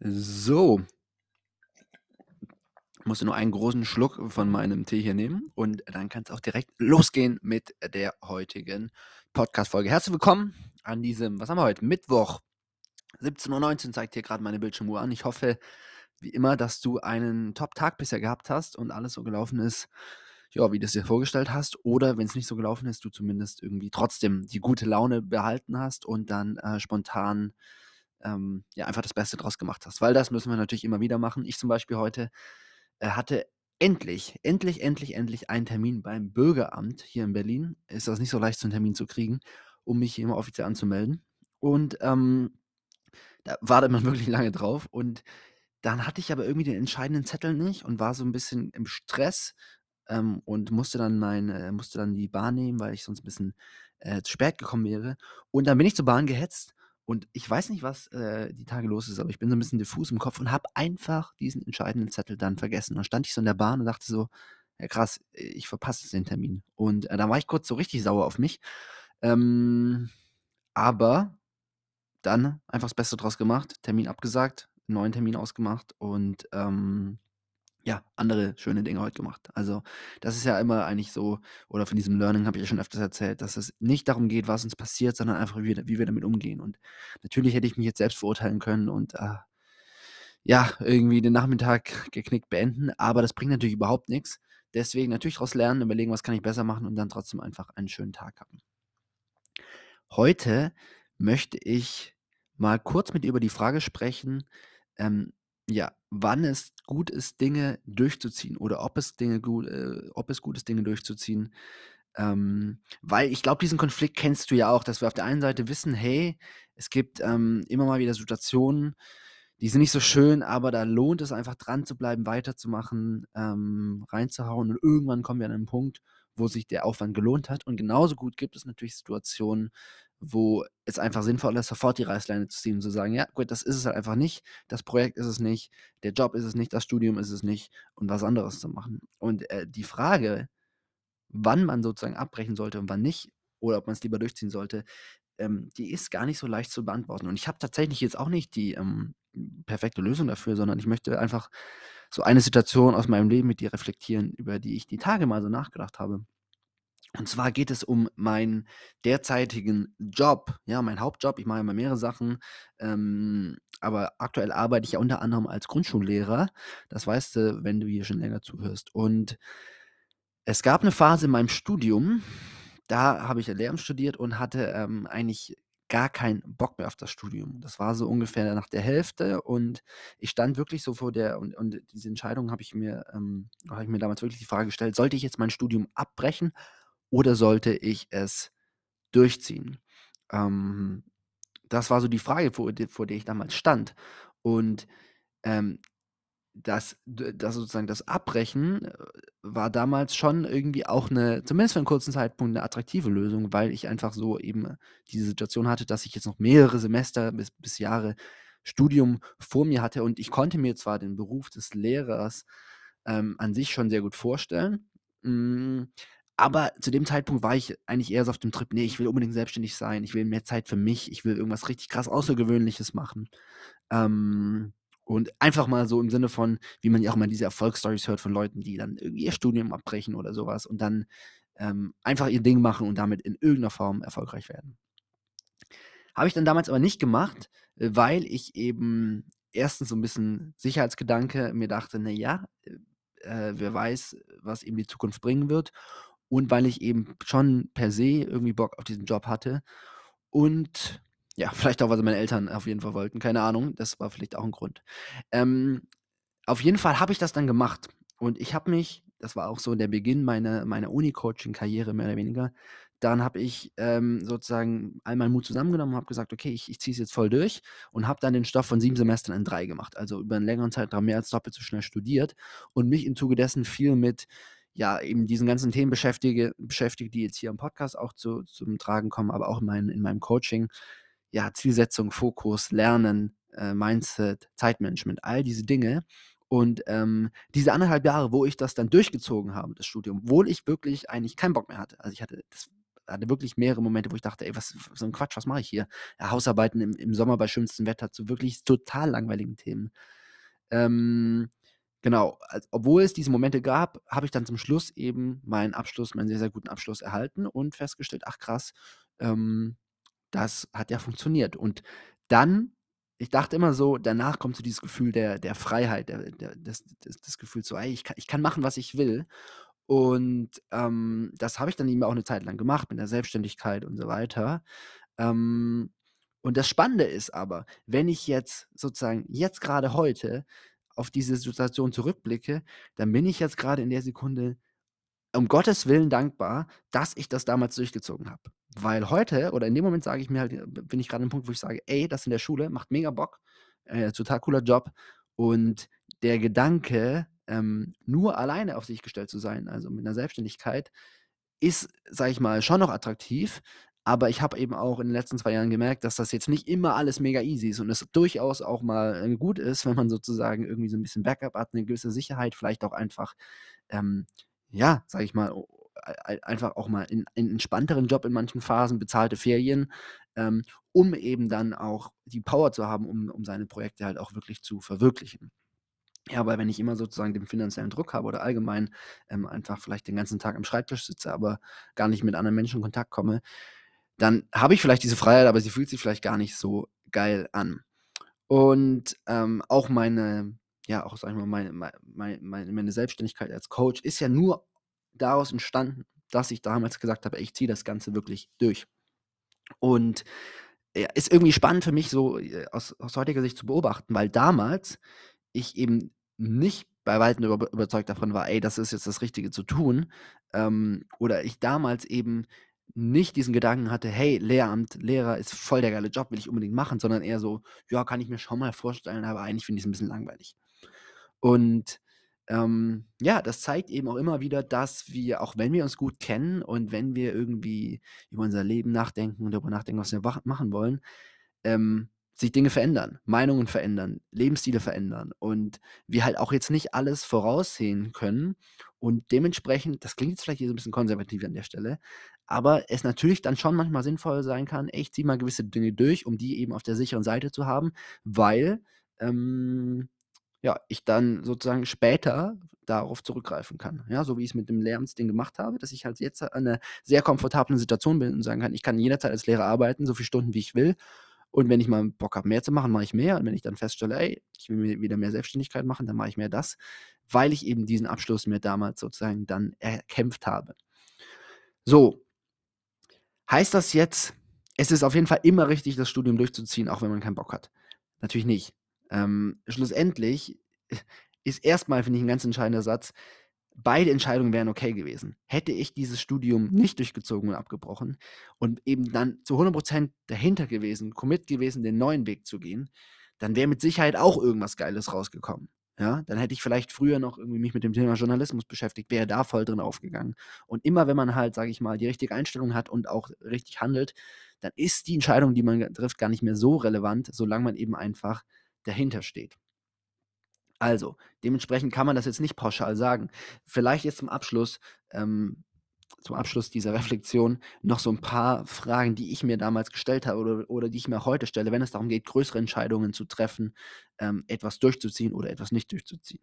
So. Musste nur einen großen Schluck von meinem Tee hier nehmen und dann kann es auch direkt losgehen mit der heutigen Podcast-Folge. Herzlich willkommen an diesem, was haben wir heute? Mittwoch, 17.19 Uhr zeigt hier gerade meine Bildschirmuhr an. Ich hoffe, wie immer, dass du einen Top-Tag bisher gehabt hast und alles so gelaufen ist, ja, wie du es dir vorgestellt hast. Oder wenn es nicht so gelaufen ist, du zumindest irgendwie trotzdem die gute Laune behalten hast und dann äh, spontan ähm, ja, einfach das Beste draus gemacht hast. Weil das müssen wir natürlich immer wieder machen. Ich zum Beispiel heute äh, hatte endlich, endlich, endlich, endlich einen Termin beim Bürgeramt hier in Berlin. Ist das nicht so leicht, so einen Termin zu kriegen, um mich hier immer offiziell anzumelden. Und ähm, da wartet man wirklich lange drauf. Und dann hatte ich aber irgendwie den entscheidenden Zettel nicht und war so ein bisschen im Stress ähm, und musste dann mein, äh, musste dann die Bahn nehmen, weil ich sonst ein bisschen äh, zu spät gekommen wäre. Und dann bin ich zur Bahn gehetzt und ich weiß nicht, was äh, die Tage los ist, aber ich bin so ein bisschen diffus im Kopf und habe einfach diesen entscheidenden Zettel dann vergessen. Dann stand ich so in der Bahn und dachte so, ja krass, ich verpasse den Termin. Und äh, da war ich kurz so richtig sauer auf mich. Ähm, aber dann einfach das Beste draus gemacht, Termin abgesagt, neuen Termin ausgemacht und ähm, ja, andere schöne Dinge heute gemacht. Also, das ist ja immer eigentlich so oder von diesem Learning habe ich ja schon öfters erzählt, dass es nicht darum geht, was uns passiert, sondern einfach, wie wir wie wir damit umgehen. Und natürlich hätte ich mich jetzt selbst verurteilen können und, äh, ja, irgendwie den Nachmittag geknickt beenden, aber das bringt natürlich überhaupt nichts. Deswegen natürlich daraus lernen, überlegen, was kann ich besser machen und dann trotzdem einfach einen schönen Tag haben. Heute möchte ich mal kurz mit über die Frage sprechen, ähm, ja, wann es gut ist, Dinge durchzuziehen oder ob es Dinge gut, äh, ob es gut ist, Dinge durchzuziehen. Ähm, weil ich glaube, diesen Konflikt kennst du ja auch, dass wir auf der einen Seite wissen, hey, es gibt ähm, immer mal wieder Situationen, die sind nicht so schön, aber da lohnt es einfach dran zu bleiben, weiterzumachen, ähm, reinzuhauen und irgendwann kommen wir an einen Punkt, wo sich der Aufwand gelohnt hat. Und genauso gut gibt es natürlich Situationen, wo es einfach sinnvoll ist, sofort die Reißleine zu ziehen und zu sagen, ja, gut, das ist es halt einfach nicht, das Projekt ist es nicht, der Job ist es nicht, das Studium ist es nicht und was anderes zu machen. Und äh, die Frage, wann man sozusagen abbrechen sollte und wann nicht, oder ob man es lieber durchziehen sollte, ähm, die ist gar nicht so leicht zu beantworten. Und ich habe tatsächlich jetzt auch nicht die ähm, perfekte Lösung dafür, sondern ich möchte einfach so eine Situation aus meinem Leben mit dir reflektieren, über die ich die Tage mal so nachgedacht habe. Und zwar geht es um meinen derzeitigen Job, ja, mein Hauptjob. Ich mache immer mehrere Sachen, ähm, aber aktuell arbeite ich ja unter anderem als Grundschullehrer. Das weißt du, wenn du hier schon länger zuhörst. Und es gab eine Phase in meinem Studium, da habe ich Lehramt studiert und hatte ähm, eigentlich gar keinen Bock mehr auf das Studium. Das war so ungefähr nach der Hälfte und ich stand wirklich so vor der, und, und diese Entscheidung habe ich mir, ähm, habe ich mir damals wirklich die Frage gestellt, sollte ich jetzt mein Studium abbrechen oder sollte ich es durchziehen? Ähm, das war so die Frage, vor, vor der ich damals stand. Und ähm, das, das sozusagen das Abbrechen äh, war damals schon irgendwie auch eine, zumindest für einen kurzen Zeitpunkt, eine attraktive Lösung, weil ich einfach so eben diese Situation hatte, dass ich jetzt noch mehrere Semester bis, bis Jahre Studium vor mir hatte und ich konnte mir zwar den Beruf des Lehrers ähm, an sich schon sehr gut vorstellen, mh, mm, aber zu dem Zeitpunkt war ich eigentlich eher so auf dem Trip, nee, ich will unbedingt selbstständig sein, ich will mehr Zeit für mich, ich will irgendwas richtig krass Außergewöhnliches machen. Ähm, und einfach mal so im Sinne von, wie man ja auch mal diese Erfolgsstories hört von Leuten, die dann irgendwie ihr Studium abbrechen oder sowas und dann ähm, einfach ihr Ding machen und damit in irgendeiner Form erfolgreich werden. Habe ich dann damals aber nicht gemacht, weil ich eben erstens so ein bisschen Sicherheitsgedanke mir dachte, naja, äh, wer weiß, was eben die Zukunft bringen wird und weil ich eben schon per se irgendwie Bock auf diesen Job hatte und ja, vielleicht auch, weil meine Eltern auf jeden Fall wollten, keine Ahnung, das war vielleicht auch ein Grund. Ähm, auf jeden Fall habe ich das dann gemacht und ich habe mich das war auch so der Beginn meiner meiner Uni-Coaching-Karriere mehr oder weniger. Dann habe ich, ähm, sozusagen all meinen Mut zusammengenommen und habe gesagt: „Okay, ich ich ziehe es jetzt voll durch“ und habe dann den Stoff von sieben Semestern in drei gemacht, also über einen längeren Zeitraum mehr als doppelt so schnell studiert und mich im Zuge dessen viel mit ja, eben diesen ganzen Themen beschäftige beschäftige, die jetzt hier im Podcast auch zu zum Tragen kommen, aber auch in mein in meinem Coaching. Ja, Zielsetzung, Fokus, Lernen, äh, Mindset, Zeitmanagement, all diese Dinge. Und, ähm, diese anderthalb Jahre, wo ich das dann durchgezogen habe, das Studium, obwohl ich wirklich eigentlich keinen Bock mehr hatte. Also, ich hatte das hatte wirklich mehrere Momente, wo ich dachte: „Ey, was so 'n Quatsch, was mache ich hier?“ Ja, Hausarbeiten im im Sommer bei schönstem Wetter zu wirklich total langweiligen Themen. Ähm, genau, obwohl es diese Momente gab, habe ich dann zum Schluss eben meinen Abschluss meinen sehr, sehr guten Abschluss erhalten und festgestellt: „Ach krass, ähm, das hat ja funktioniert.“ Und dann ich dachte immer so, danach kommt so dieses Gefühl der der Freiheit, der der das das das Gefühl so: „Ey, ich kann ich kann machen, was ich will.“ Und, ähm, das habe ich dann eben auch 'ne Zeit lang gemacht mit der Selbstständigkeit und so weiter. Ähm, und das Spannende ist aber, wenn ich jetzt sozusagen jetzt grade heute auf diese Situation zurückblicke, dann bin ich jetzt grade in der Sekunde um Gottes Willen dankbar, dass ich das damals durchgezogen habe. Weil heute oder in dem Moment sage ich mir halt äh, bin ich grade an 'nem Punkt, wo ich sage: „Ey, das in der Schule macht mega Bock, äh, total cooler Job.“ Und der Gedanke, ähm, nur alleine auf sich gestellt zu sein, also mit 'ner Selbstständigkeit, ist, sage ich mal, schon noch attraktiv, aber ich habe eben auch in den letzten 2 Jahren gemerkt, dass das jetzt nicht immer alles mega easy ist und es durchaus auch mal, äh, gut ist, wenn man sozusagen irgendwie so 'n bisschen Backup hat, 'ne gewisse Sicherheit, vielleicht auch einfach, ähm, ja, sage ich mal, einfach auch mal in in entspannteren Job in manchen Phasen, bezahlte Ferien, ähm, um eben dann auch die Power zu haben, um um seine Projekte halt auch wirklich zu verwirklichen. Ja, weil wenn ich immer sozusagen den finanziellen Druck habe oder allgemein, ähm, einfach vielleicht den ganzen Tag am Schreibtisch sitze, aber gar nicht mit anderen Menschen in Kontakt komme, dann habe ich vielleicht diese Freiheit, aber sie fühlt sich vielleicht gar nicht so geil an. Und, ähm, auch meine ja, auch, sage ich mal, meine mei mei meine meine Selbstständigkeit als Coach ist ja nur daraus entstanden, dass ich damals gesagt habe: „Ey, ich ziehe das Ganze wirklich durch.“ Und, ja, ist irgendwie spannend für mich so, äh, aus aus heutiger Sicht zu beobachten, weil damals ich eben nicht bei Weitem über überzeugt davon war: „Ey, das ist jetzt das Richtige zu tun.“ Ähm, oder ich damals eben nicht diesen Gedanken hatte: „Hey, Lehramt, Lehrer ist voll der geile Job, will ich unbedingt machen“, sondern eher so: „Ja, kann ich mir schon mal vorstellen, aber eigentlich finde ich's 'n bisschen langweilig.“ Und, ähm, ja, das zeigt eben auch immer wieder, dass wir, auch wenn wir uns gut kennen und wenn wir irgendwie über unser Leben nachdenken und darüber nachdenken, was wir machen wollen, ähm, sich Dinge verändern, Meinungen verändern, Lebensstile verändern und wir halt auch jetzt nicht alles voraussehen können und dementsprechend das klingt jetzt vielleicht hier so 'n bisschen konservativ an der Stelle, aber es natürlich dann schon manchmal sinnvoll sein kann: „Ey, ich ziehe mal gewisse Dinge durch, um die eben auf der sicheren Seite zu haben“, weil, ähm, ja, ich dann sozusagen später darauf zurückgreifen kann. Ja, so wie ich's mit dem Lehramtsding gemacht habe, dass ich halt jetzt an 'ner sehr komfortablen Situation bin und sagen kann: „Ich kann jederzeit als Lehrer arbeiten, so viel Stunden, wie ich will. Und wenn ich mal Bock habe, mehr zu machen, mache ich mehr. Und wenn ich dann feststelle: ‚Ey, ich will wieder mehr Selbstständigkeit machen‘, dann mache ich mehr das“, weil ich eben diesen Abschluss mir damals sozusagen dann erkämpft habe. So. Heißt das jetzt, es ist auf jeden Fall immer richtig, das Studium durchzuziehen, auch wenn man keinen Bock hat? Natürlich nicht. Ähm, schlussendlich ist erst mal, finde ich, 'n ganz entscheidender Satz: Beide Entscheidungen wären okay gewesen. Hätte ich dieses Studium nicht durchgezogen und abgebrochen und eben dann zu 100 % dahinter gewesen, commit gewesen, den neuen Weg zu gehen, dann wäre mit Sicherheit auch irgendwas Geiles rausgekommen, ja? Dann hätte ich vielleicht früher noch irgendwie mich mit dem Thema Journalismus beschäftigt, wäre da voll drin aufgegangen. Und immer wenn man halt, sage ich mal, die richtige Einstellung hat und auch richtig handelt, dann ist die Entscheidung, die man trifft, gar nicht mehr so relevant, solange man eben einfach dahinter steht. Also, dementsprechend kann man das jetzt nicht pauschal sagen. Vielleicht jetzt zum Abschluss ähm, zum Abschluss dieser Reflexion noch so 'n paar Fragen, die ich mir damals gestellt habe oder oder die ich mir heute stelle, wenn es darum geht, größere Entscheidungen zu treffen, ähm, etwas durchzuziehen oder etwas nicht durchzuziehen.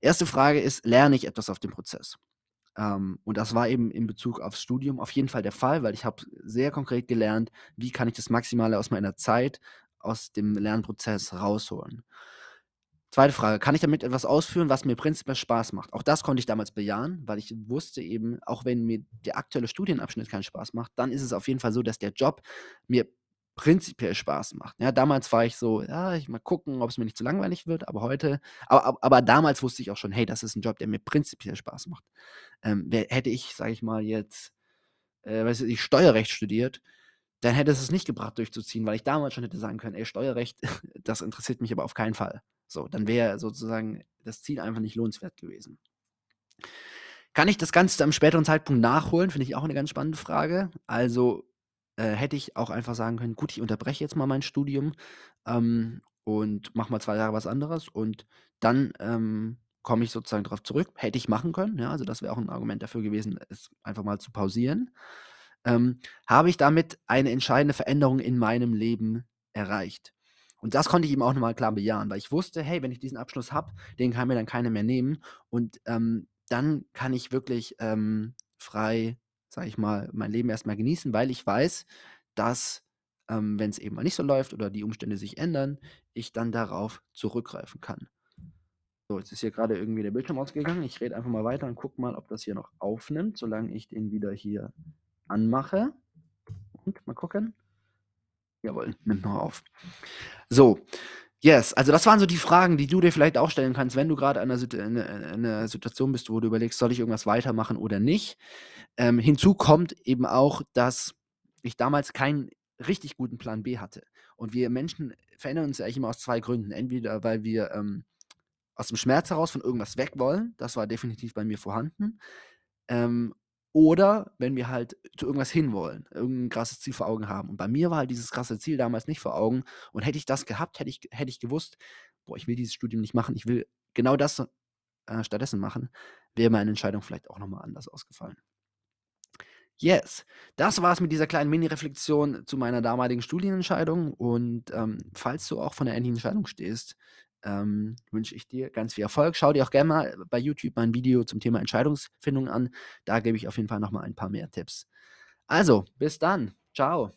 1. Frage ist: Lerne ich etwas auf dem Prozess? Ähm, und das war eben in Bezug aufs Studium auf jeden Fall der Fall, weil ich habe sehr konkret gelernt, wie kann ich das Maximale aus meiner Zeit, aus dem Lernprozess rausholen. 2. Frage: Kann ich damit etwas ausführen, was mir prinzipiell Spaß macht? Auch das konnte ich damals bejahen, weil ich wusste eben, auch wenn mir der aktuelle Studienabschnitt keinen Spaß macht, dann ist es auf jeden Fall so, dass der Job mir prinzipiell Spaß macht. Ja, damals war ich so: „Ja, ich mal gucken, ob's mir nicht zu langweilig wird“, aber heute aber ab aber damals wusste ich auch schon: „Hey, das ist 'n Job, der mir prinzipiell Spaß macht.“ Ähm, hätte ich, sage ich mal jetzt, äh, weiß ich, Steuerrecht studiert, dann hätte es es nicht gebracht, durchzuziehen, weil ich damals schon hätte sagen können: „Ey, Steuerrecht, das interessiert mich aber auf keinen Fall.“ So, dann wäre sozusagen das Ziel einfach nicht lohnenswert gewesen. Kann ich das Ganze einem späteren Zeitpunkt nachholen? Finde ich auch 'ne ganz spannende Frage. Also, äh, hätte ich auch einfach sagen können: „Gut, ich unterbreche jetzt mal mein Studium, ähm, und mache mal 2 Jahre was anderes und dann, ähm, komme ich sozusagen drauf zurück.“ Hätte ich machen können, ja, also das wäre auch 'n Argument dafür gewesen, es einfach mal zu pausieren. ähm, habe ich damit eine entscheidende Veränderung in meinem Leben erreicht. Und das konnte ich ihm auch noch mal klar bejahen, weil ich wusste: „Hey, wenn ich diesen Abschluss habe, den kann mir dann keiner mehr nehmen und, ähm, dann kann ich wirklich, ähm, frei, sage ich mal, mein Leben erst mal genießen“, weil ich weiß, dass, ähm, wenn's eben mal nicht so läuft oder die Umstände sich ändern, ich dann darauf zurückgreifen kann. So, jetzt ist hier grade irgendwie der Bildschirm ausgegangen. Ich rede einfach mal weiter und gucke mal, ob das hier noch aufnimmt, solange ich den wieder hier anmache. Und mal gucken. Jawohl, nimmt noch auf. So, yes, also das waren so die Fragen, die du dir vielleicht auch stellen kannst, wenn du Sit in in 'ner Situation bist, wo du überlegst: „Soll ich irgendwas weitermachen oder nicht?“ Ähm, hinzu kommt eben auch, dass ich damals keinen richtig guten Plan B hatte. Und wir Menschen verändern uns ja eigentlich immer aus 2 Gründen. Entweder, weil wir, ähm, aus dem Schmerz heraus von irgendwas weg wollen, das war definitiv bei mir vorhanden, ähm, oder wenn wir halt zu irgendwas hinwollen, irgend 'n krasses Ziel vor Augen haben. Und bei mir war halt dieses krasse Ziel damals nicht vor Augen. Und hätte ich das gehabt, hätte ich hätte ich gewusst: „Boah, ich will dieses Studium nicht machen, ich will genau das, äh, stattdessen machen“, wäre meine Entscheidung vielleicht auch noch mal anders ausgefallen. Yes, das war's mit dieser kleinen Mini-Reflexion zu meiner damaligen Studienentscheidung und, ähm, falls du auch vor 'ner ähnlichen Entscheidung stehst, ähm, wünsche ich dir ganz viel Erfolg. Schau dir auch gern mal bei YouTube mein Video zum Thema Entscheidungsfindung an. Da gebe ich auf jeden Fall noch mal ein paar mehr Tipps. Also, bis dann. Tschau.